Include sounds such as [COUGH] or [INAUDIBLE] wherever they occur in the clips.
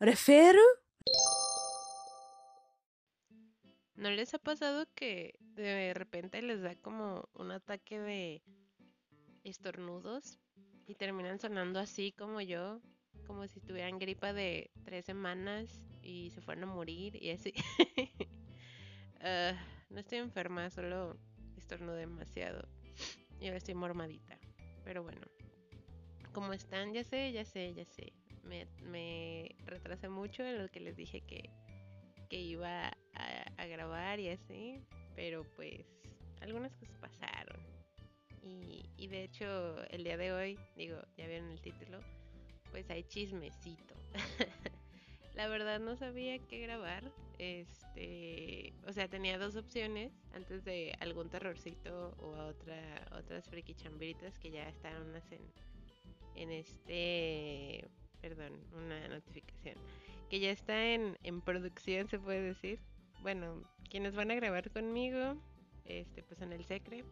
Refiero. ¿No les ha pasado que de repente les da como un ataque de estornudos y terminan sonando así como yo? Como si tuvieran gripa de tres semanas y se fueran a morir y así. [LAUGHS] Ah, no estoy enferma, solo estornudo demasiado. Y ahora estoy mormadita. Pero bueno. ¿Cómo están? Ya sé, ya sé, ya sé. Me, retrasé mucho en lo que les dije que, que iba a, grabar y así. Pero pues algunas cosas pasaron. Y, y de hecho el día de hoy, digo, ya vieron el título, pues hay chismecito. [LAUGHS] La verdad no sabía qué grabar. Este, o sea, tenía dos opciones antes de algún terrorcito o otra, otras friki chambritas que ya unas en, en este, perdón, una notificación que ya está en, en producción, se puede decir. Bueno, quienes van a grabar conmigo, este, pues en el secre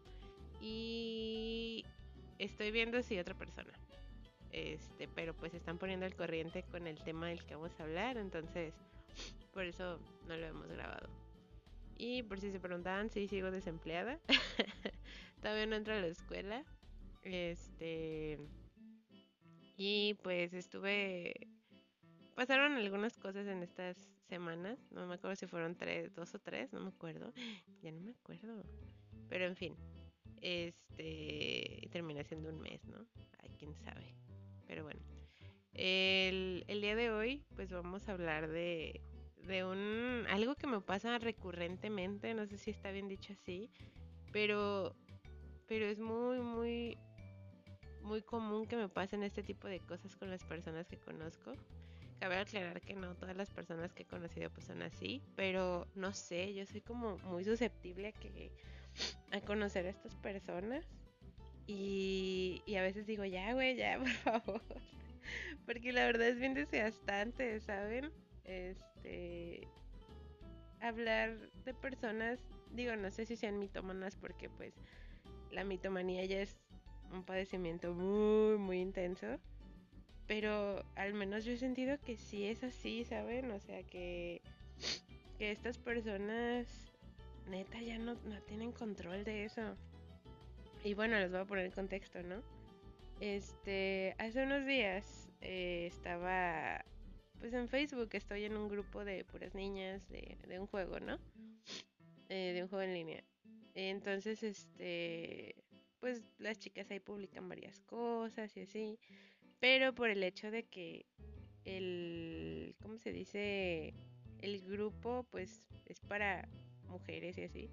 y estoy viendo si otra persona. Este, pero pues están poniendo al corriente con el tema del que vamos a hablar, entonces por eso no lo hemos grabado. Y por si se preguntaban si sigo desempleada, [LAUGHS] todavía no entro a la escuela. Este y pues estuve pasaron algunas cosas en estas semanas, no me acuerdo si fueron tres, dos o tres, no me acuerdo, [GASPS] ya no me acuerdo. Pero en fin, este termina siendo un mes, ¿no? Ay, quién sabe. Pero bueno, el, el, día de hoy pues vamos a hablar de, de un algo que me pasa recurrentemente, no sé si está bien dicho así, pero, pero es muy, muy, muy común que me pasen este tipo de cosas con las personas que conozco. Cabe aclarar que no todas las personas que he conocido pues son así, pero no sé, yo soy como muy susceptible a que a conocer a estas personas y, y a veces digo, ya, güey, ya, [LAUGHS] por favor. Porque la verdad es bien desgastante, ¿saben? Este. Hablar de personas, digo, no sé si sean mitomanas, porque pues la mitomanía ya es un padecimiento muy, muy intenso. Pero al menos yo he sentido que sí es así, ¿saben? O sea, que, que estas personas, neta, ya no, no tienen control de eso. Y bueno, les voy a poner contexto, ¿no? Este, hace unos días eh, estaba, pues en Facebook estoy en un grupo de puras niñas de, de un juego, ¿no? Eh, de un juego en línea. Entonces, este, pues las chicas ahí publican varias cosas y así. Pero por el hecho de que el, ¿cómo se dice? El grupo, pues es para mujeres y así.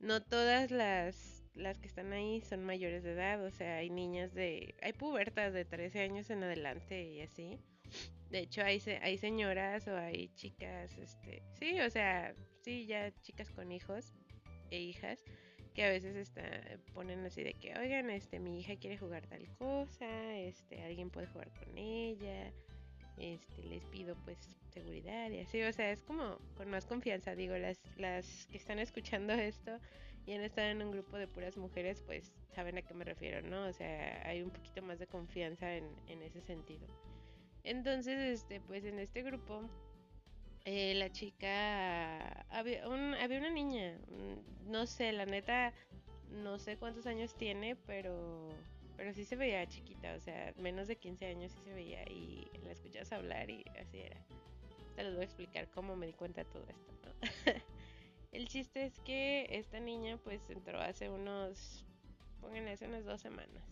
No todas las las que están ahí son mayores de edad, o sea, hay niñas de, hay pubertas de 13 años en adelante y así. De hecho, hay, hay señoras o hay chicas, este, sí, o sea, sí, ya chicas con hijos e hijas que a veces está, ponen así de que, oigan, este, mi hija quiere jugar tal cosa, este, alguien puede jugar con ella, este, les pido pues seguridad y así, o sea, es como con más confianza, digo, las, las que están escuchando [LAUGHS] esto y han estado en un grupo de puras mujeres, pues saben a qué me refiero, ¿no? O sea, hay un poquito más de confianza en, en ese sentido. Entonces, este, pues en este grupo, eh, la chica, había, un, había una niña, mm, no sé, la neta, no sé cuántos años tiene, pero, pero sí se veía chiquita, o sea, menos de 15 años sí se veía y la escuchas hablar y así era. Te les voy a explicar cómo me di cuenta de todo esto, ¿no? [LAUGHS] El chiste es que esta niña pues entró hace unos, pónganle hace unas dos semanas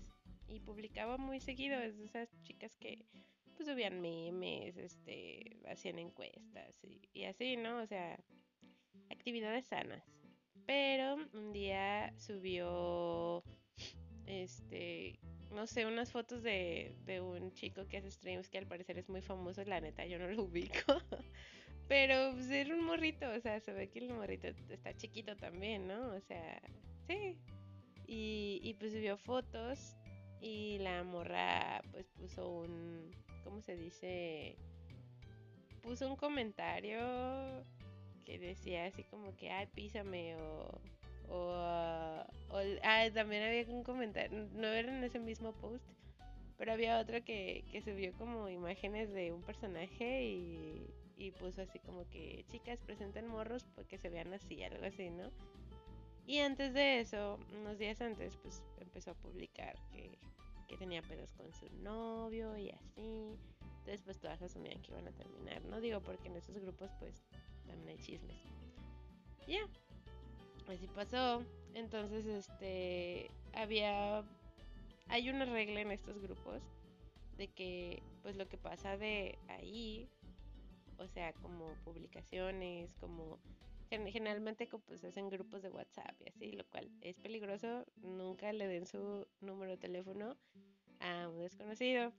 y publicaba muy seguido, es de esas chicas que pues subían memes, este, hacían encuestas y, así, ¿no? O sea, actividades sanas. Pero un día subió, este, no sé, unas fotos de, de un chico que hace streams que al parecer es muy famoso, la neta yo no lo [LAUGHS] ubico. Pero pues, era un morrito, o sea, se ve que el morrito está chiquito también, ¿no? O sea, sí. Y, y pues vio fotos y la morra pues puso un, ¿cómo se dice? Puso un comentario que decía así como que, ay, písame o... O, o ah, también había un comentario, no era en ese mismo post, Pero había otro que, que subió como imágenes de un personaje y, y puso así como que chicas presenten morros porque se vean así, algo así, ¿no? Y antes de eso, unos días antes, pues empezó a publicar que, que tenía pedos con su novio y así. Entonces pues todas asumían que iban a terminar, ¿no? Digo porque en esos grupos pues también hay chismes. Ya, así pasó. Entonces este había hay una regla en estos grupos de que pues lo que pasa de ahí, o sea, como publicaciones, como generalmente pues hacen grupos de WhatsApp y así, lo cual es peligroso, nunca le den su número de teléfono a un desconocido.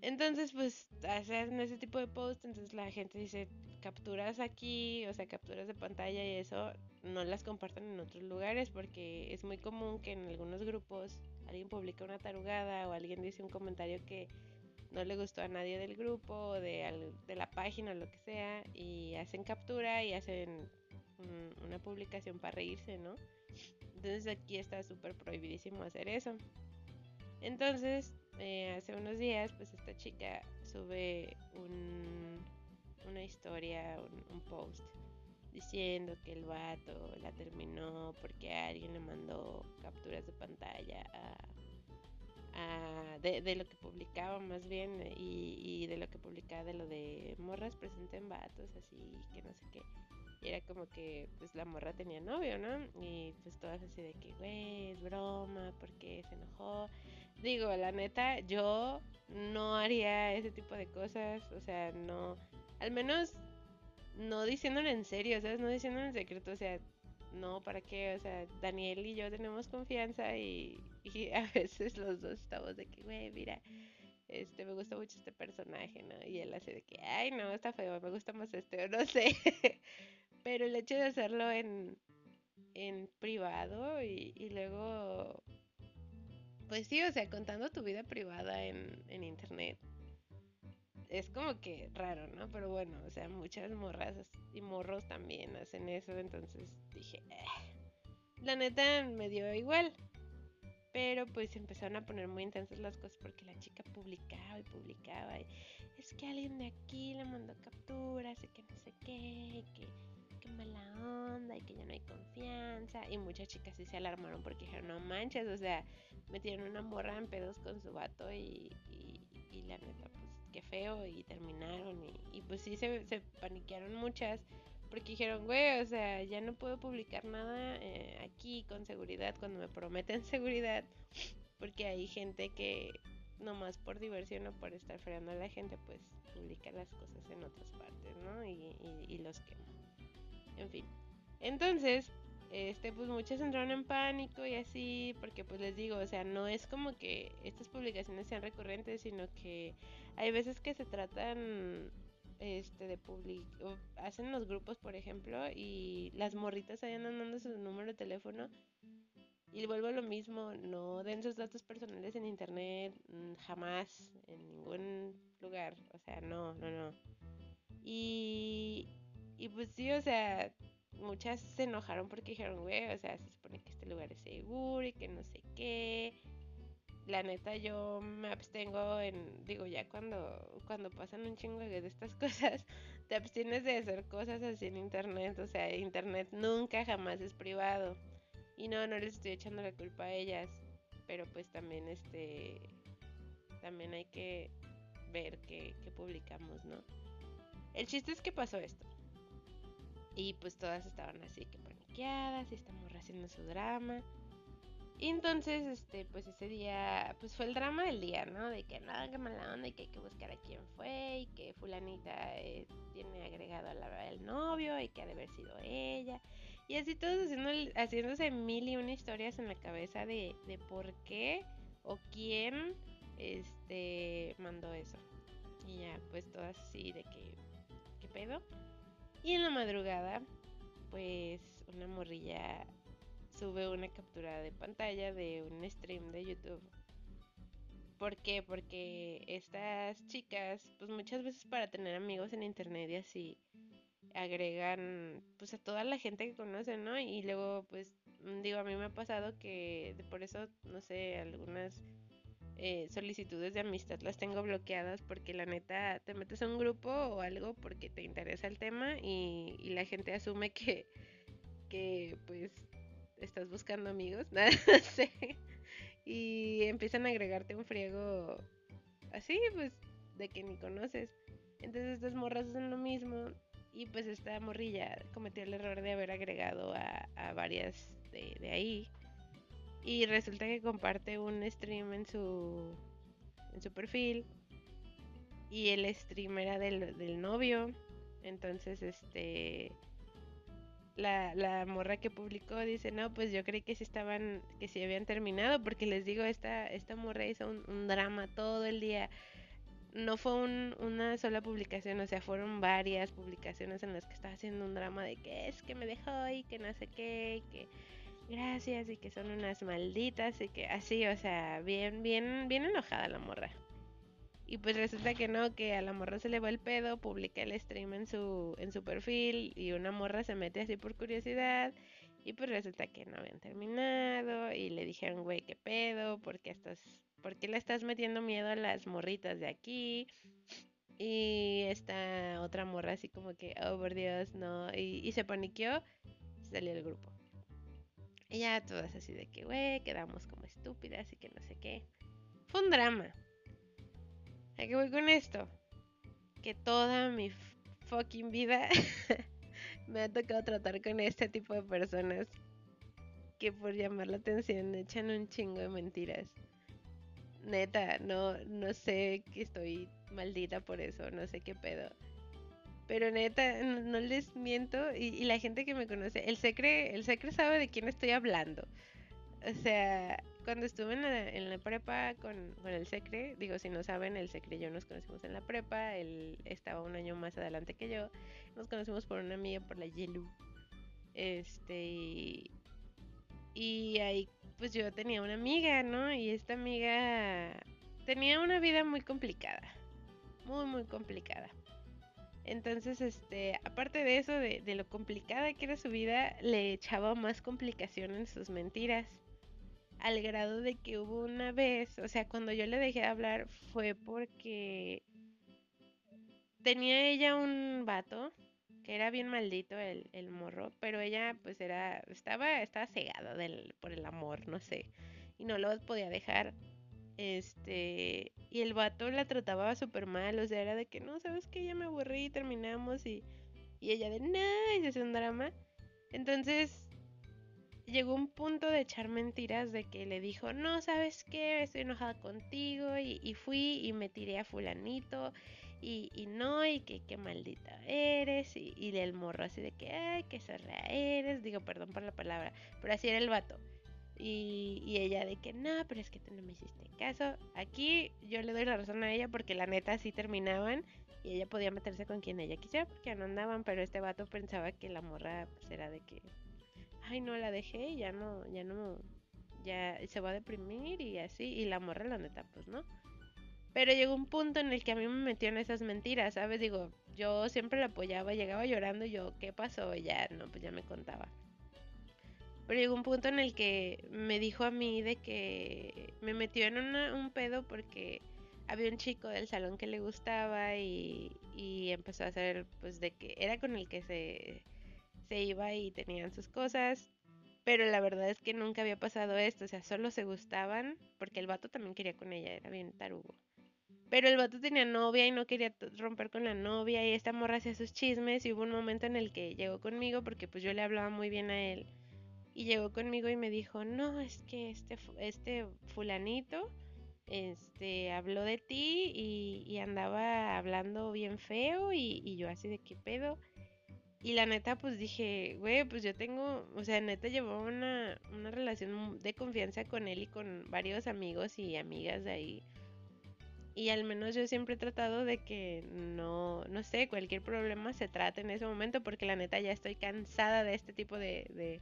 Entonces, pues hacen ese tipo de post, entonces la gente dice capturas aquí, o sea, capturas de pantalla y eso, no las compartan en otros lugares porque es muy común que en algunos grupos alguien publica una tarugada o alguien dice un comentario que no le gustó a nadie del grupo de, de la página o lo que sea y hacen captura y hacen una publicación para reírse, ¿no? Entonces aquí está súper prohibidísimo hacer eso. Entonces, eh, hace unos días, pues esta chica sube un, una historia, un, un, post, diciendo que el vato la terminó porque alguien le mandó capturas de pantalla a de, lo que publicaba más bien y, de lo que publicaba de lo de morras presenten vatos así que no sé qué. Y era como que pues la morra tenía novio no y pues todas así de que güey es broma porque se enojó digo la neta yo no haría ese tipo de cosas o sea no al menos no diciéndolo en serio sabes no diciéndolo en secreto o sea no, ¿para qué? O sea, Daniel y yo tenemos confianza y, [LAUGHS] a veces los dos estamos de que, güey, mira, este, me gusta mucho este personaje, ¿no? Y él hace de que, ay, no, está feo, me gusta más este, no sé. [LAUGHS] Pero el hecho de hacerlo en, en privado y, y luego, pues sí, o sea, contando tu vida privada en, en internet, es como que raro, ¿no? Pero bueno, o sea, muchas morras y morros también hacen eso, entonces dije, eh". la neta me dio igual. Pero pues empezaron a poner muy intensas las cosas porque la chica publicaba y publicaba. Y, es que alguien de aquí le mandó capturas y que no sé qué, y que, mala onda y que ya no hay confianza. Y muchas chicas sí se alarmaron porque dijeron, no manches, o sea, metieron una morra en pedos con su vato y, y, la neta feo y terminaron y, pues sí se, paniquearon muchas porque dijeron, güey, o sea, ya no puedo publicar nada eh, aquí con seguridad cuando me prometen [LAUGHS] seguridad porque hay gente que nomás por diversión o por estar fregando a la gente pues publica las cosas en otras partes, ¿no? Y, y los quema. En fin. Entonces, este, pues muchas entraron en pánico y así, porque pues les digo, o sea, no es como que estas publicaciones sean recurrentes, sino que hay veces que se tratan este de public hacen los grupos por ejemplo y las morritas ahí andan dando su número de teléfono y vuelvo a lo mismo no den sus datos personales en internet mm, jamás en ningún lugar o sea no no no. Y y pues sí o sea muchas se enojaron porque dijeron, güey, o sea, se supone que este lugar es seguro y que no sé qué. La neta yo me abstengo en, digo, ya cuando, cuando pasan un chingo de estas [LAUGHS] cosas, te abstienes de hacer cosas así en internet. O sea, internet nunca jamás es privado. Y no, no les estoy echando la culpa a ellas. Pero pues también este también hay que ver qué, qué publicamos, ¿no? El chiste es que pasó esto. Y pues todas estaban así que paniqueadas y estamos haciendo su drama. Y entonces, este, pues ese día, pues fue el drama del día, ¿no? De que nada, que mala onda y que hay que buscar a quién fue y que fulanita eh, tiene agregado a la el novio y que ha de haber sido ella. Y así todos haciendo, haciéndose mil y una historias en la cabeza de, de por qué o quién este mandó eso. Y ya, pues todas así de que, ¿qué pedo? Y en la madrugada, pues una morrilla sube una captura de pantalla de un stream de YouTube. ¿Por qué? Porque estas chicas, pues muchas veces para tener amigos en internet y así, agregan pues a toda la gente que conocen, ¿no? Y luego pues digo, a mí me ha pasado que por eso, no sé, algunas eh, solicitudes de amistad las tengo bloqueadas porque la neta te metes a un grupo o algo porque te interesa el tema y, la gente asume que, que pues estás buscando amigos, [LAUGHS] nada, sé. Y empiezan a agregarte un friego así, pues, de que ni conoces. Entonces estas morras hacen lo mismo y pues esta morrilla cometió el error de haber agregado a, varias de, de ahí y resulta que comparte un stream en su, en su perfil. Y el stream era del, novio. Entonces, este. La, la, morra que publicó dice, no, pues yo creí que sí estaban, que sí habían terminado, porque les digo, esta, esta morra hizo un, drama todo el día. No fue una sola publicación, o sea, fueron varias publicaciones en las que estaba haciendo un drama de que es que me dejó y que no sé qué, que gracias y que son unas malditas y que así, o sea, bien, bien, bien enojada la morra. Y pues resulta que no, que a la morra se le va el pedo, publica el stream en su, en su perfil y una morra se mete así por curiosidad y pues resulta que no habían terminado y le dijeron, güey, ¿qué pedo? ¿Por qué, estás, ¿Por qué le estás metiendo miedo a las morritas de aquí? Y esta otra morra así como que, oh por Dios, no. Y, y se paniqueó, salió del grupo. Ya todas así de que, güey, quedamos como estúpidas y que no sé qué. Fue un drama. ¿A qué voy con esto? Que toda mi fucking vida [LAUGHS] me ha tocado tratar con este tipo de personas que por llamar la atención echan un chingo de mentiras. Neta, no, no sé que estoy maldita por eso, no sé qué pedo. Pero neta, no, les miento. Y, la gente que me conoce, el secre, el secre sabe de quién estoy hablando. O sea, cuando estuve en la, en la prepa con, con, el secre, digo, si no saben, el secre y yo nos conocimos en la prepa. Él estaba un año más adelante que yo. Nos conocimos por una amiga, por la Yelu. Este, y, y ahí, pues yo tenía una amiga, ¿no? Y esta amiga tenía una vida muy complicada. Muy, muy complicada. Entonces, este, aparte de eso, de, lo complicada que era su vida, le echaba más complicación en sus mentiras. Al grado de que hubo una vez, o sea, cuando yo le dejé de hablar fue porque tenía ella un vato que era bien maldito el, el morro, pero ella pues era, estaba, estaba cegada del, por el amor, no sé, y no lo podía dejar. Este, y el vato la trataba súper mal, o sea, era de que no, sabes que ya me aburrí y terminamos y, y ella de no, y se hace un drama. Entonces llegó un punto de echar mentiras de que le dijo, no, sabes qué, estoy enojada contigo y, y fui y me tiré a fulanito y, y no, y que qué maldita eres y, y el morro así de que, ay, qué zorra eres, digo, perdón por la palabra, pero así era el vato. Y, ella de que no, pero es que tú no me hiciste caso. Aquí yo le doy la razón a ella porque la neta sí terminaban y ella podía meterse con quien ella quisiera porque no andaban, pero este vato pensaba que la morra pues era de que, ay no, la dejé y ya no, ya no, ya se va a deprimir y así. Y la morra la neta pues no. Pero llegó un punto en el que a mí me metió en esas mentiras, ¿sabes? Digo, yo siempre la apoyaba, llegaba llorando y yo, ¿qué pasó? Y ya, no, pues ya me contaba. Pero llegó un punto en el que me dijo a mí de que me metió en un pedo porque había un chico del salón que le gustaba y, empezó a hacer pues de que era con el que se, se iba y tenían sus cosas. Pero la verdad es que nunca había pasado esto, o sea, solo se gustaban porque el vato también quería con ella, era bien tarugo. Pero el vato tenía novia y no quería romper con la novia y esta morra hacía sus chismes y hubo un momento en el que llegó conmigo porque pues yo le hablaba muy bien a él y llegó conmigo y me dijo, no, es que este, este fulanito este, habló de ti y, andaba hablando bien feo y, yo así de qué pedo. Y la neta, pues dije, güey, pues yo tengo, o sea, neta llevaba una, una relación de confianza con él y con varios amigos y amigas de ahí. Y al menos yo siempre he tratado de que no, no sé, cualquier problema se trate en ese momento porque la neta ya estoy cansada de este tipo de de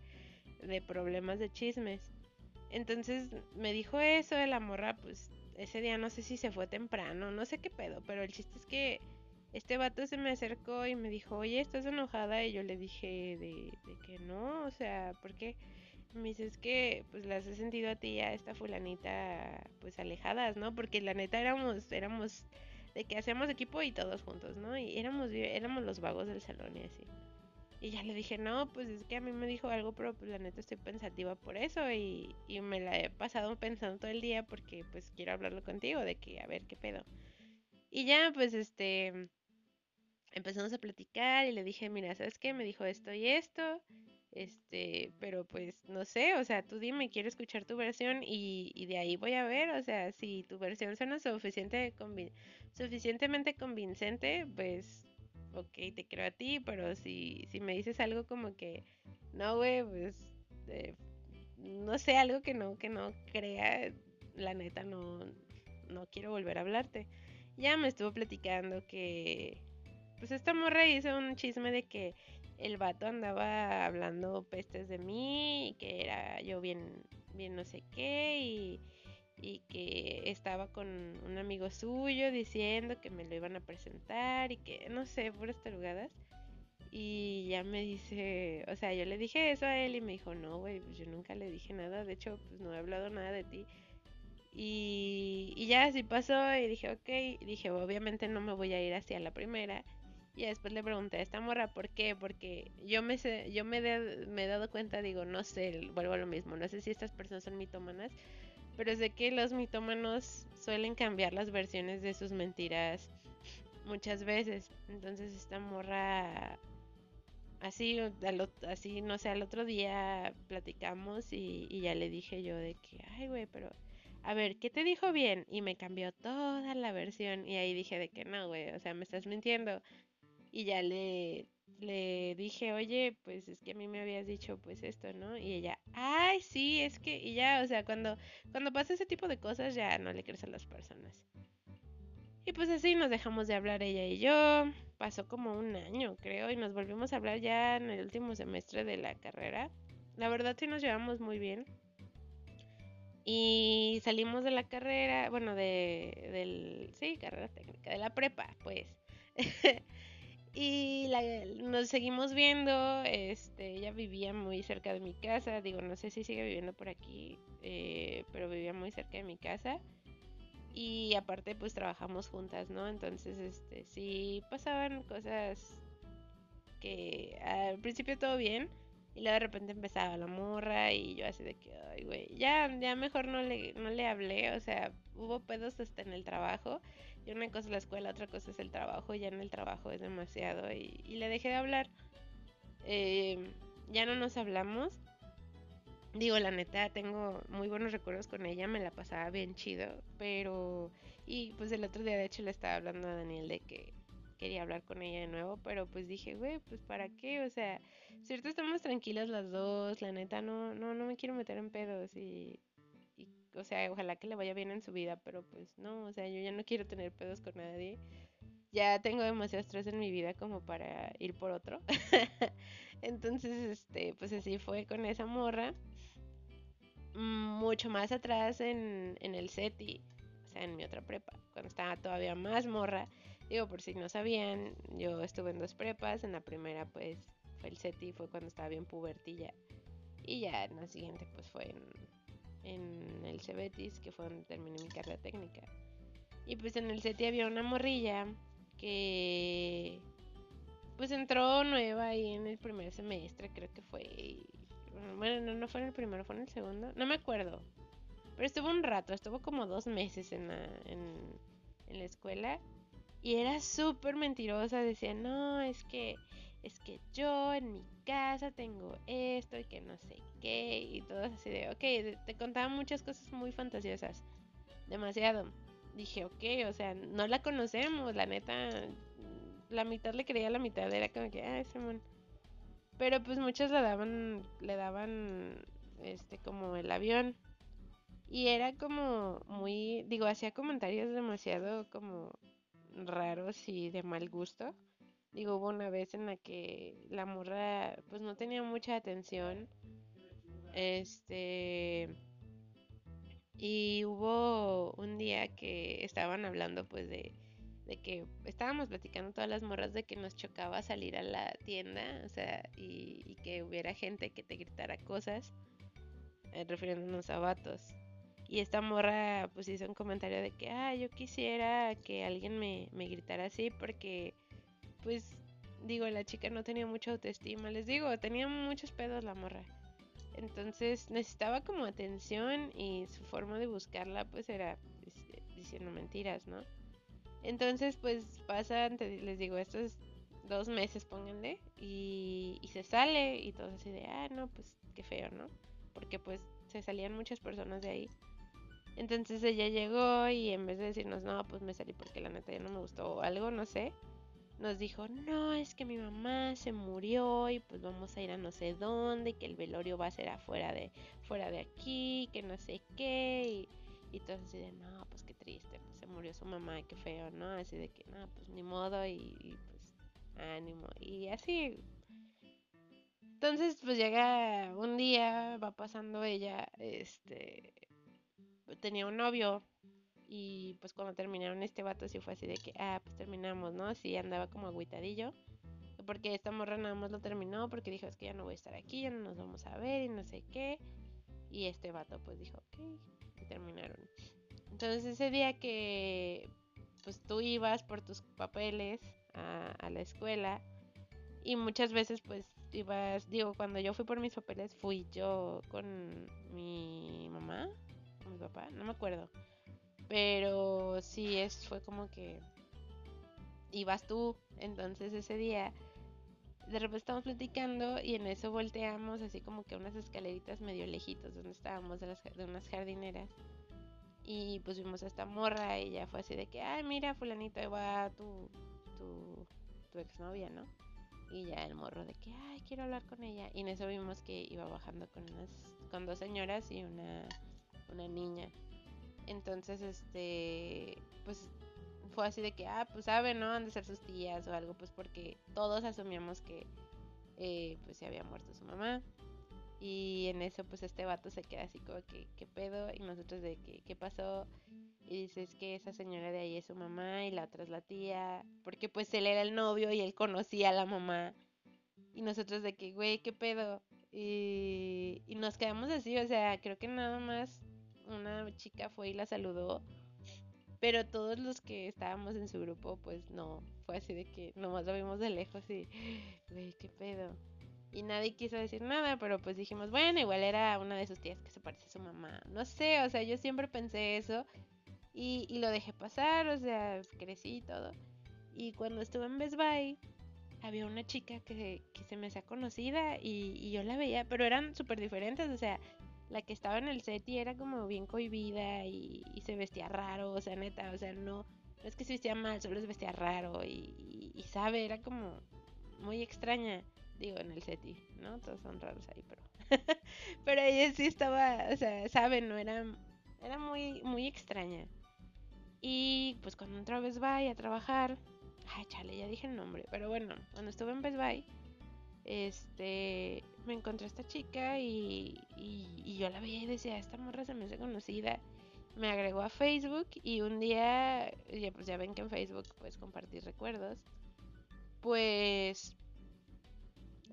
problemas de chismes. Entonces me dijo eso de la morra, pues ese día no sé si se fue temprano, no sé qué pedo, pero el chiste es que este vato se me acercó y me dijo, oye, ¿estás enojada? Y yo le dije de, que no, o sea, ¿por qué? Me dice, que pues las he sentido a ti y a esta fulanita pues alejadas, ¿no? Porque la neta éramos, éramos de que hacíamos equipo y todos juntos, ¿no? Y éramos, éramos los vagos del salón y así. Y ya le dije, no, pues es que a mí me dijo algo, pero pues la neta estoy pensativa por eso y, y me la he pasado pensando todo el día porque pues quiero hablarlo contigo, de que a ver qué pedo. Y ya, pues este, empezamos a platicar y le dije, mira, ¿sabes qué? Me dijo esto y esto, este, pero pues no sé, o sea, tú dime, quiero escuchar tu versión y, y de ahí voy a ver, o sea, si tu versión suena suficiente suficientemente convincente, pues, ok, te creo a ti, pero si, si me dices algo como que, no, güey, pues, eh, no sé, algo que no, que no crea, la neta, no, no quiero volver a hablarte. Ya me estuvo platicando que pues esta morra hizo un chisme de que el vato andaba hablando pestes de mí que era yo bien, bien no sé qué y, y que estaba con un amigo suyo diciendo que me lo iban a presentar y que no sé, puras tarugadas. Y ya me dice, o sea, yo le dije eso a él y me dijo, no, güey, pues yo nunca le dije nada, de hecho, pues no he hablado nada de ti. Y, y ya así pasó y dije, ok, dije, obviamente no me voy a ir hacia la primera y después le pregunté a esta morra por qué, porque yo me sé, yo me, me he dado cuenta, digo, no sé, vuelvo a lo mismo, no sé si estas personas son mitómanas, pero sé que los mitómanos suelen cambiar las versiones de sus mentiras muchas veces. Entonces esta morra así, así, no sé, al otro día platicamos y, y ya le dije yo de que, ay, güey, pero a ver, ¿qué te dijo bien? Y me cambió toda la versión y ahí dije de que no, güey, o sea, me estás mintiendo. Y ya le, le dije, oye, pues es que a mí me habías dicho pues esto, ¿no? Y ella, ay, sí, es que, y ya, o sea, cuando, cuando pasa ese tipo de cosas ya no le crees a las personas. Y pues así nos dejamos de hablar ella y yo. Pasó como un año, creo, y nos volvimos a hablar ya en el último semestre de la carrera. La verdad sí nos llevamos muy bien. Y salimos de la carrera, bueno, de, del, sí, carrera técnica, de la prepa, pues. [LAUGHS] Y nos seguimos viendo, este, ella vivía muy cerca de mi casa, digo, no sé si sigue viviendo por aquí, eh, pero vivía muy cerca de mi casa. Y aparte pues trabajamos juntas, ¿no? Entonces, este, sí pasaban cosas que al principio todo bien, y luego de repente empezaba la morra y yo así de que, ay, güey, ya, ya mejor no le, no le hablé, o sea, hubo pedos hasta en el trabajo y una cosa es la escuela, otra cosa es el trabajo. Y ya en el trabajo es demasiado. Y, le dejé de hablar. Em, ya no nos hablamos. Digo, la neta, tengo muy buenos recuerdos con ella. Me la pasaba bien chido. Pero. Y pues el otro día, de hecho, le estaba hablando a Daniel de que quería hablar con ella de nuevo, pero pues dije, güey, pues para qué, o sea, cierto estamos tranquilas las dos, la neta no, no, no me quiero meter en pedos y o sea, ojalá que le vaya bien en su vida, pero pues no, o sea, yo ya no quiero tener pedos con nadie. Ya tengo demasiado estrés en mi vida como para ir por otro. [LAUGHS] Entonces, este, pues así fue con esa morra. Mucho más atrás en, en el SETI, o sea, en mi otra prepa, cuando estaba todavía más morra. Digo, por si no sabían, yo estuve en dos prepas. En la primera, pues, fue el SETI, fue cuando estaba bien pubertilla. Y ya en la siguiente, pues, fue en en el Cebetis, que fue donde terminé mi carrera técnica. Y pues en el CETI había una morrilla que pues entró nueva ahí en el primer semestre, creo que fue. Bueno, no, no fue en el primero, fue en el segundo, no me acuerdo. Pero estuvo un rato, estuvo como dos meses en la, en, en la escuela. Y era súper mentirosa, decía, no, es que es que yo en mi casa tengo esto y que no sé qué y todo así de, ok, te contaba muchas cosas muy fantasiosas, demasiado. Dije, ok, o sea, no la conocemos, la neta, la mitad le creía, la mitad era como que, ah, Simón. Pero pues muchas le daban, le daban, este, como el avión. Y era como muy, digo, hacía comentarios demasiado como raros y de mal gusto. Digo, hubo una vez en la que la morra pues no tenía mucha atención. Este y hubo un día que estaban hablando pues de, de que estábamos platicando todas las morras de que nos chocaba salir a la tienda, o sea, y, y que hubiera gente que te gritara cosas. eh, refiriéndonos a vatos. Y esta morra pues hizo un comentario de que, ah, yo quisiera que alguien me, me gritara así porque, pues, digo, la chica no tenía mucha autoestima, les digo, tenía muchos pedos la morra. Entonces necesitaba como atención y su forma de buscarla pues era este, diciendo mentiras, ¿no? Entonces pues pasan, les digo, estos dos meses pónganle y, y se sale y todo así de, ah, no, pues qué feo, ¿no? Porque pues se salían muchas personas de ahí. Entonces ella llegó y en vez de decirnos, no, pues me salí porque la neta ya no me gustó o algo, no sé, nos dijo, no, es que mi mamá se murió y pues vamos a ir a no sé dónde, que el velorio va a ser afuera de, fuera de aquí, que no sé qué. Y, y todos así de, no, pues qué triste, pues se murió su mamá, qué feo, ¿no? Así de que, no, pues ni modo y, y pues ánimo. Y así. Entonces, pues llega un día, va pasando ella, este, tenía un novio y pues cuando terminaron este vato sí fue así de que, ah, pues terminamos, ¿no? Sí, andaba como agüitadillo. Porque esta morra nada más lo terminó porque dijo, es que ya no voy a estar aquí, ya no nos vamos a ver y no sé qué. Y este vato pues dijo, ok, y terminaron. Entonces ese día que pues tú ibas por tus papeles a, a la escuela y muchas veces pues ibas, digo, cuando yo fui por mis papeles fui yo con mi mamá, con mi papá, no me acuerdo. Pero sí, es, fue como que ibas tú. Entonces ese día, de repente estábamos platicando y en eso volteamos así como que unas escaleritas medio lejitos donde estábamos de, las, de unas jardineras. Y pues vimos a esta morra y ya fue así de que, ay, mira, fulanito, ahí va tu, tu, tu exnovia, ¿no? Y ya el morro de que, ay, quiero hablar con ella. Y en eso vimos que iba bajando con unas, con dos señoras y una, una niña. Entonces, este, pues fue así de que, ah, pues saben, ¿no? Han de ser sus tías o algo, pues porque todos asumíamos que, eh, pues se había muerto su mamá. Y en eso, pues este vato se queda así como que, ¿qué pedo? Y nosotros de que, ¿qué pasó? Y dices que esa señora de ahí es su mamá y la otra es la tía. Porque pues él era el novio y él conocía a la mamá. Y nosotros de que, güey, ¿qué pedo? Y, y nos quedamos así, o sea, creo que nada más una chica fue y la saludó. Pero todos los que estábamos en su grupo, pues no. Fue así de que nomás lo vimos de lejos y, [GASPS] güey, qué pedo. Y nadie quiso decir nada, pero pues dijimos, bueno, igual era una de sus tías que se parece a su mamá. No sé, o sea, yo siempre pensé eso y, y lo dejé pasar, o sea, crecí y todo. Y cuando estuve en Best Buy, había una chica que, que se me hacía conocida y, y yo la veía, pero eran súper diferentes, o sea, la que estaba en el set y era como bien cohibida y, se vestía raro, o sea, neta, o sea, no, no es que se vestía mal, solo se vestía raro y, y, sabe, era como muy extraña, digo, en el set, ¿no? Todos son raros ahí, pero, [LAUGHS] pero ella sí estaba, o sea, sabe, no era, era muy, muy extraña. Y pues cuando otra vez va a trabajar, ay, chale, ya dije el nombre, pero bueno, cuando estuve en Best Buy, este, me encontré a esta chica y, y, yo la veía y decía, esta morra se me hace conocida. Me agregó a Facebook y un día, ya, pues ya ven que en Facebook puedes compartir recuerdos, pues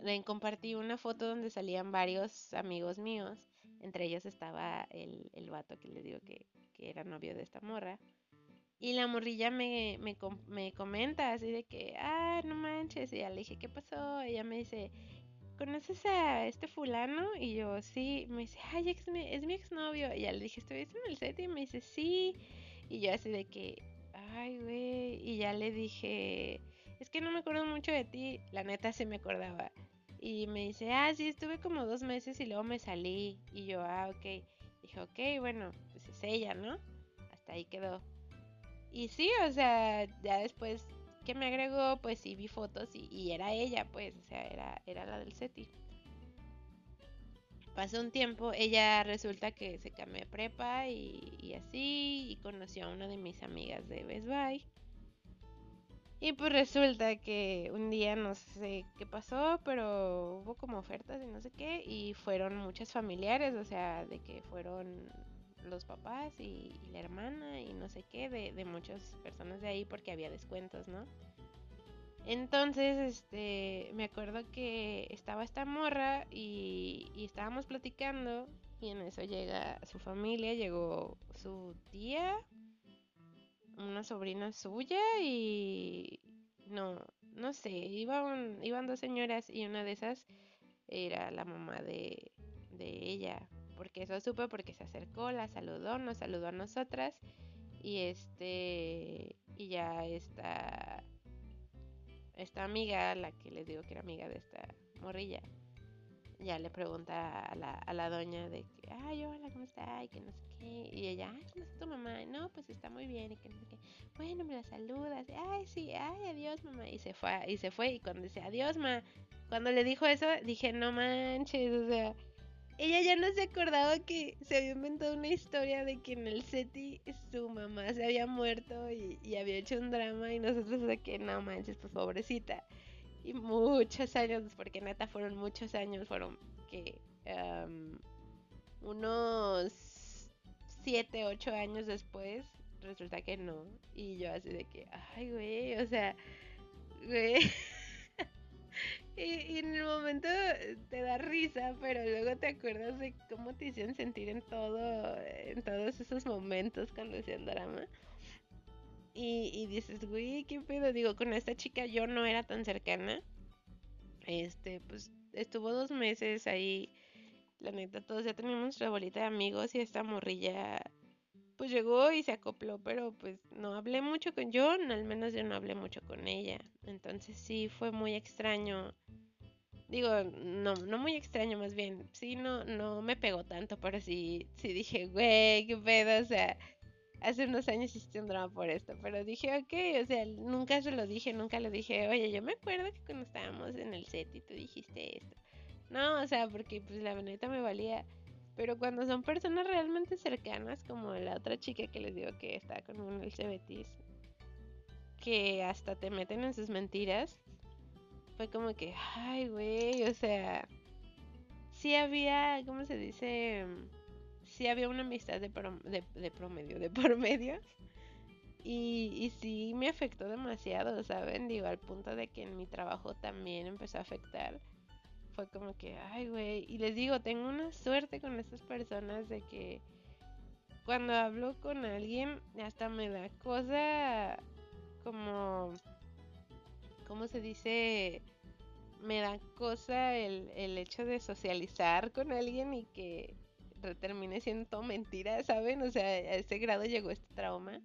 le compartí una foto donde salían varios amigos míos, entre ellos estaba el, el vato que le digo que, que era novio de esta morra. Y la morrilla me, me, me, comenta así de que, ah, no manches. Y ya le dije, ¿qué pasó? Ella me dice, ¿conoces a este fulano? Y yo, sí. Me dice, ay, es mi, es mi exnovio. Y ya le dije, ¿estuviste en el set? Y me dice, sí. Y yo así de que, ay, güey. Y ya le dije, es que no me acuerdo mucho de ti. La neta sí me acordaba. Y me dice, ah, sí, estuve como dos meses y luego me salí. Y yo, ah, ok. Dije, ok, bueno, pues es ella, ¿no? Hasta ahí quedó. Y sí, o sea, ya después que me agregó, pues sí vi fotos y, era ella, pues, o sea, era, era la del SETI. Pasó un tiempo, ella resulta que se cambió de prepa y, y, así, y conoció a una de mis amigas de Best Buy. Y pues resulta que un día no sé qué pasó, pero hubo como ofertas y no sé qué, y fueron muchas familiares, o sea, de que fueron los papás y, la hermana y no sé qué de, muchas personas de ahí porque había descuentos, ¿no? Entonces, este, me acuerdo que estaba esta morra y, estábamos platicando y en eso llega su familia, llegó su tía, una sobrina suya y no, no sé, iban, iban dos señoras y una de esas era la mamá de, de ella, porque eso supe porque se acercó, la saludó, nos saludó a nosotras y este y ya esta esta amiga, la que les digo que era amiga de esta morrilla, ya le pregunta a la, a la doña de que, ay, hola, ¿cómo está? Y que no sé qué. Y ella, ay, ¿cómo está tu mamá? No, pues está muy bien y que no sé qué. Bueno, me la saludas. Ay, sí, ay, adiós, mamá. Y se fue, y se fue. Y cuando dice, adiós, ma, cuando le dijo eso, dije, no manches, o sea, ella ya no se acordaba que se había inventado una historia de que en el SETI su mamá se había muerto y, había hecho un drama y nosotros de que no manches, pues pobrecita. Y muchos años, porque neta fueron muchos años, fueron que unos 7, 8 años después, resulta que no. Y yo así de que, ay, güey, o sea, güey. [LAUGHS] y, en el momento te da risa, pero luego te acuerdas de cómo te hicieron sentir en todo, en todos esos momentos cuando hacían drama. Y, dices, güey, ¿qué pedo? Digo, con esta chica yo no era tan cercana. Este, pues estuvo dos meses ahí. La neta, todos ya teníamos nuestra bolita de amigos y esta morrilla pues llegó y se acopló, pero pues no hablé mucho con yo, al menos yo no hablé mucho con ella. Entonces sí fue muy extraño. Digo, no, no muy extraño más bien. Sí, no, no me pegó tanto, pero sí, sí dije, güey, qué pedo, o sea, hace unos años hiciste un drama por esto, pero dije, ok, o sea, nunca se lo dije, nunca le dije, oye, yo me acuerdo que cuando estábamos en el set y tú dijiste esto. No, o sea, porque pues la veneta me valía. Pero cuando son personas realmente cercanas, como la otra chica que les digo que está con el Cebetis, que hasta te meten en sus mentiras, fue como que, ay, güey, o sea, sí había, ¿cómo se dice? sí había una amistad de, de, promedio, de por medio. Y, y sí me afectó demasiado, ¿saben? Digo, al punto de que en mi trabajo también empezó a afectar. Fue como que, ay, güey. Y les digo, tengo una suerte con estas personas de que cuando hablo con alguien, hasta me da cosa como, ¿cómo se dice? Me da cosa el, el hecho de socializar con alguien y que termine siendo todo mentira, ¿saben? O sea, a ese grado llegó este trauma.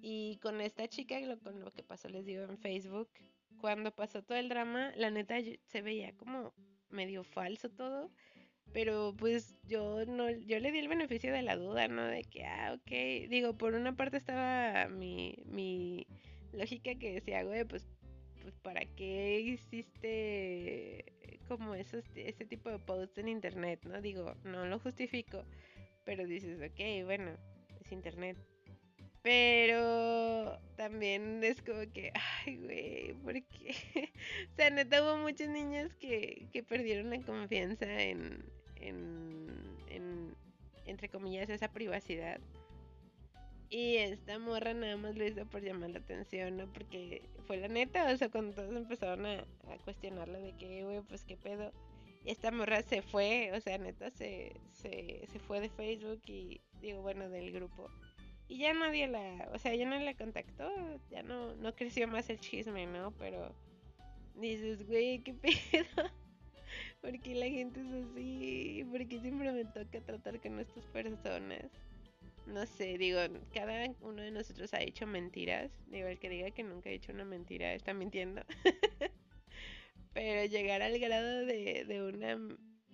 Y con esta chica, con lo que pasó, les digo en Facebook, cuando pasó todo el drama, la neta se veía como medio falso todo. Pero pues yo no, yo le di el beneficio de la duda, ¿no? De que, ah, ok. Digo, por una parte estaba mi, mi lógica que decía, güey, pues, pues ¿para qué hiciste como esos, ese tipo de posts en internet, ¿no? Digo, no lo justifico, pero dices, ok, bueno, es internet. Pero también es como que, ay, güey, ¿por qué? [LAUGHS] o sea, neta hubo muchos niños que, que perdieron la confianza en, en, en, entre comillas, esa privacidad. Y esta morra nada más lo hizo por llamar la atención, ¿no? Porque fue la neta, o sea, cuando todos empezaron a, a cuestionarla de que, güey, pues qué pedo. esta morra se fue, o sea, neta se, se, se fue de Facebook y, digo, bueno, del grupo. Y ya nadie la, o sea, ya no la contactó, ya no, no creció más el chisme, ¿no? Pero dices, güey, qué [LAUGHS] pedo. porque la gente es así? porque siempre me toca tratar con estas personas? no sé, digo, cada uno de nosotros ha hecho mentiras. Digo, el que diga que nunca ha hecho una mentira está mintiendo. [LAUGHS] Pero llegar al grado de, de una,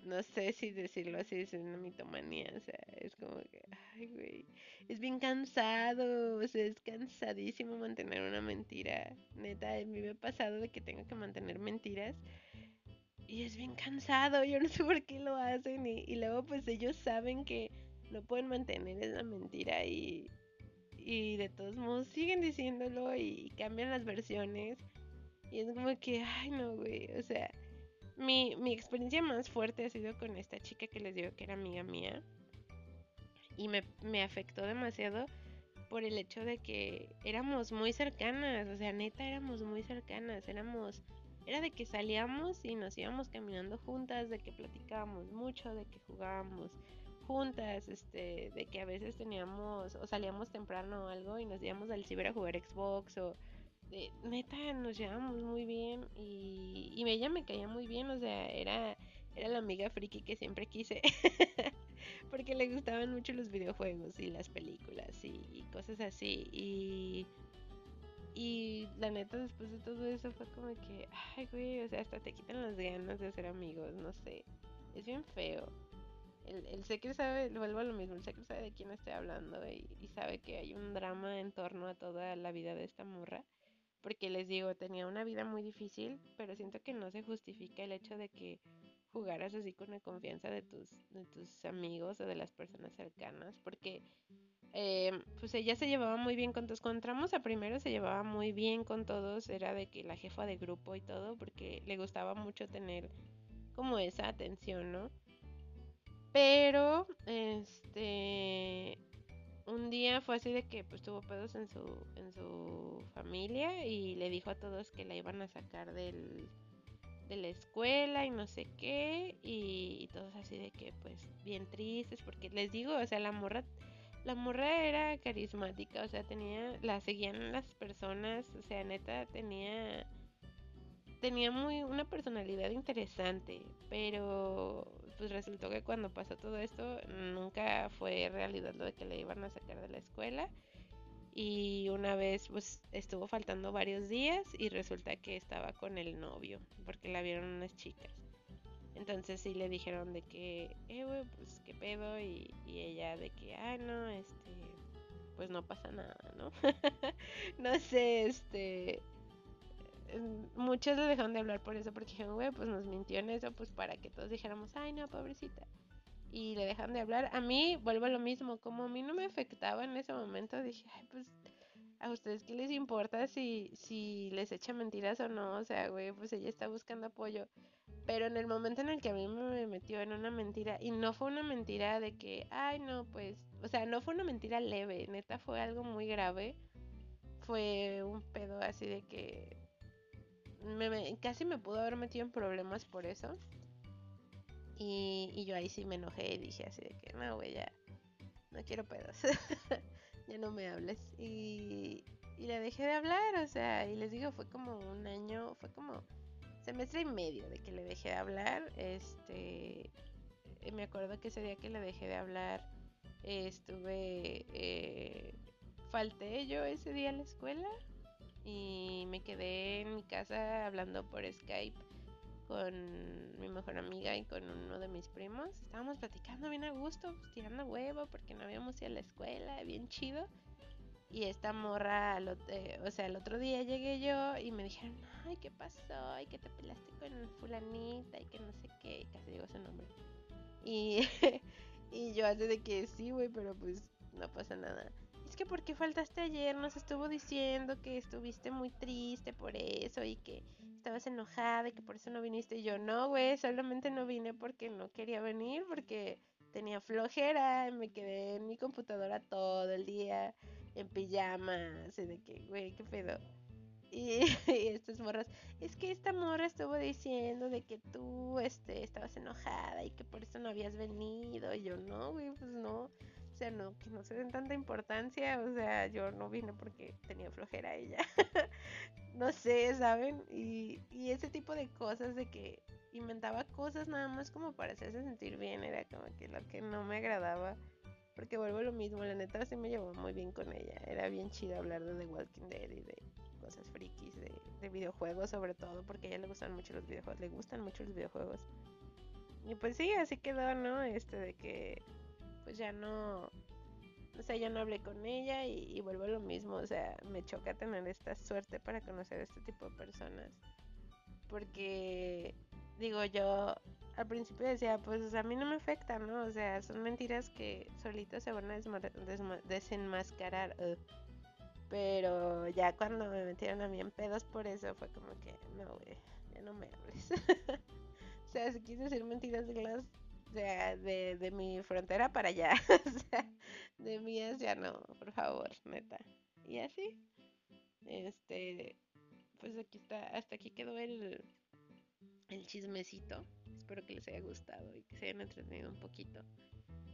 no sé si decirlo así, es una mitomanía. O sea, es como que, ay, güey, es bien cansado. O sea, es cansadísimo mantener una mentira. Neta, a mí me ha pasado de que tengo que mantener mentiras. Y es bien cansado, yo no sé por qué lo hacen. Y, luego, pues ellos saben que no pueden mantener esa mentira y, y de todos modos siguen diciéndolo y cambian las versiones. Y es como que, ay no, güey, o sea, mi, mi experiencia más fuerte ha sido con esta chica que les digo que era amiga mía. Y me, me afectó demasiado por el hecho de que éramos muy cercanas, o sea, neta éramos muy cercanas, éramos era de que salíamos y nos íbamos caminando juntas, de que platicábamos mucho, de que jugábamos juntas, este, de que a veces teníamos o salíamos temprano o algo y nos íbamos al ciber a jugar Xbox o de, neta nos llevábamos muy bien y, y ella me caía muy bien, o sea, era, era la amiga friki que siempre quise [LAUGHS] porque le gustaban mucho los videojuegos y las películas y, y cosas así y y la neta, después de todo eso fue como que, ay, güey, o sea, hasta te quitan las ganas de ser amigos, no sé. Es bien feo. El, el Secret sabe, vuelvo a lo mismo, el Secret sabe de quién estoy hablando y, y, sabe que hay un drama en torno a toda la vida de esta morra. Porque les digo, tenía una vida muy difícil, pero siento que no se justifica el hecho de que jugaras así con la confianza de tus, de tus amigos o de las personas cercanas. Porque eh, pues ella se llevaba muy bien con todos. Cuando entramos a primero se llevaba muy bien con todos. Era de que la jefa de grupo y todo, porque le gustaba mucho tener como esa atención, ¿no? Pero, este, un día fue así de que pues tuvo pedos en su, en su familia y le dijo a todos que la iban a sacar del, de la escuela y no sé qué. Y, y todos así de que pues bien tristes, porque les digo, o sea, la morra la morra era carismática, o sea, tenía, la seguían las personas, o sea, neta, tenía, tenía muy, una personalidad interesante, pero pues resultó que cuando pasó todo esto, nunca fue realidad lo de que le iban a sacar de la escuela. Y una vez pues estuvo faltando varios días y resulta que estaba con el novio, porque la vieron unas chicas. Entonces sí le dijeron de que, eh, güey, pues qué pedo. Y, y, ella de que, ah, no, este, pues no pasa nada, ¿no? [LAUGHS] no sé, este. Muchos le dejaron de hablar por eso, porque dijeron, güey, pues nos mintió en eso, pues para que todos dijéramos, ay, no, pobrecita. Y le dejan de hablar. A mí, vuelvo a lo mismo, como a mí no me afectaba en ese momento, dije, ay, pues a ustedes qué les importa si, si les echa mentiras o no, o sea, güey, pues ella está buscando apoyo. Pero en el momento en el que a mí me metió en una mentira, y no fue una mentira de que, ay, no, pues, o sea, no fue una mentira leve, neta fue algo muy grave. Fue un pedo así de que me, casi me pudo haber metido en problemas por eso. Y, y yo ahí sí me enojé y dije así de que, no, güey, ya, no quiero pedos. [LAUGHS] ya no me hables. Y, y le dejé de hablar, o sea, y les digo, fue como un año, fue como semestre y medio de que le dejé de hablar. Este, me acuerdo que ese día que le dejé de hablar, estuve, eh, falté yo ese día a la escuela y me quedé en mi casa hablando por Skype con mi mejor amiga y con uno de mis primos. Estábamos platicando bien a gusto, pues, tirando huevo porque no habíamos ido a la escuela, bien chido. Y esta morra, eh, o sea, el otro día llegué yo y me dijeron, ay, ¿qué pasó? Ay, que te pelaste con fulanita y que no sé qué, casi digo su nombre. Y, [LAUGHS] y yo hace de que sí, güey, pero pues no pasa nada. Es que ¿por qué faltaste ayer? Nos estuvo diciendo que estuviste muy triste por eso y que estabas enojada y que por eso no viniste. Y yo, no, güey, solamente no vine porque no quería venir, porque tenía flojera, me quedé en mi computadora todo el día en pijama, así de que, güey, qué pedo. Y, [LAUGHS] y, estas morras, es que esta morra estuvo diciendo de que tú este, estabas enojada y que por eso no habías venido. Y yo, no, güey, pues no. O sea, no, que no se den tanta importancia. O sea, yo no vine porque tenía flojera ella. [LAUGHS] no sé, ¿saben? Y, y ese tipo de cosas de que inventaba cosas nada más como para hacerse sentir bien, era como que lo que no me agradaba. Porque vuelvo a lo mismo, la neta sí me llevó muy bien con ella. Era bien chido hablar de The Walking Dead y de cosas frikis, de, de videojuegos sobre todo, porque a ella le gustan mucho los videojuegos, le gustan mucho los videojuegos. Y pues sí, así quedó, ¿no? Este de que pues ya no, o sea, ya no hablé con ella y, vuelvo a lo mismo, o sea, me choca tener esta suerte para conocer a este tipo de personas. Porque, digo, yo al principio decía, pues a mí no me afecta, ¿no? O sea, son mentiras que solitas se van a desenmascarar. Pero ya cuando me metieron a mí en pedos por eso, fue como que, no, güey, ya no me hables. [LAUGHS] o sea, si quise decir mentiras de las o sea, de, de mi frontera para allá. [LAUGHS] o sea, de mí hacia no, por favor, neta. Y así, este, pues aquí está, hasta aquí quedó el, el chismecito. Espero que les haya gustado y que se hayan entretenido un poquito.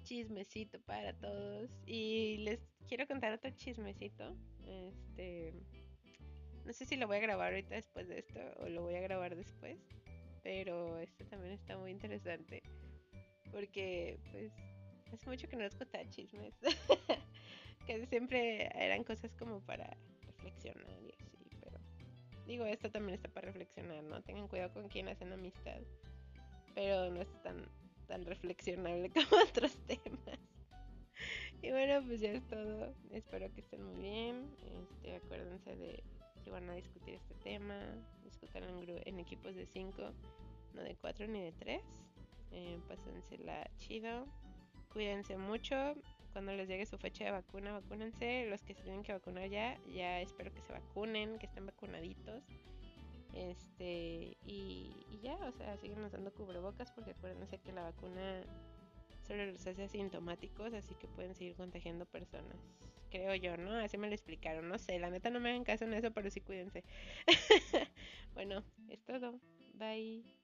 Chismecito para todos. Y les quiero contar otro chismecito. Este. No sé si lo voy a grabar ahorita después de esto o lo voy a grabar después. Pero este también está muy interesante. Porque, pues, hace mucho que no les contaba chismes. [LAUGHS] que siempre eran cosas como para reflexionar y así. Pero, digo, esto también está para reflexionar, ¿no? Tengan cuidado con quién hacen amistad. Pero no es tan, tan reflexionable [LAUGHS] como otros temas. Y bueno, pues ya es todo. Espero que estén muy bien. Este, acuérdense de si van a discutir este tema, discutan en, en equipos de 5, no de 4 ni de 3. Eh, pásensela chido. Cuídense mucho. Cuando les llegue su fecha de vacuna, vacúnense. Los que se tienen que vacunar ya, ya espero que se vacunen, que estén vacunaditos. Este, y, ya, o sea, siguen usando cubrebocas porque acuérdense que la vacuna solo los hace asintomáticos, así que pueden seguir contagiando personas. Creo yo, ¿no? Así me lo explicaron. No sé, la neta no me hagan caso en eso, pero sí cuídense. [LAUGHS] bueno, es todo. Bye.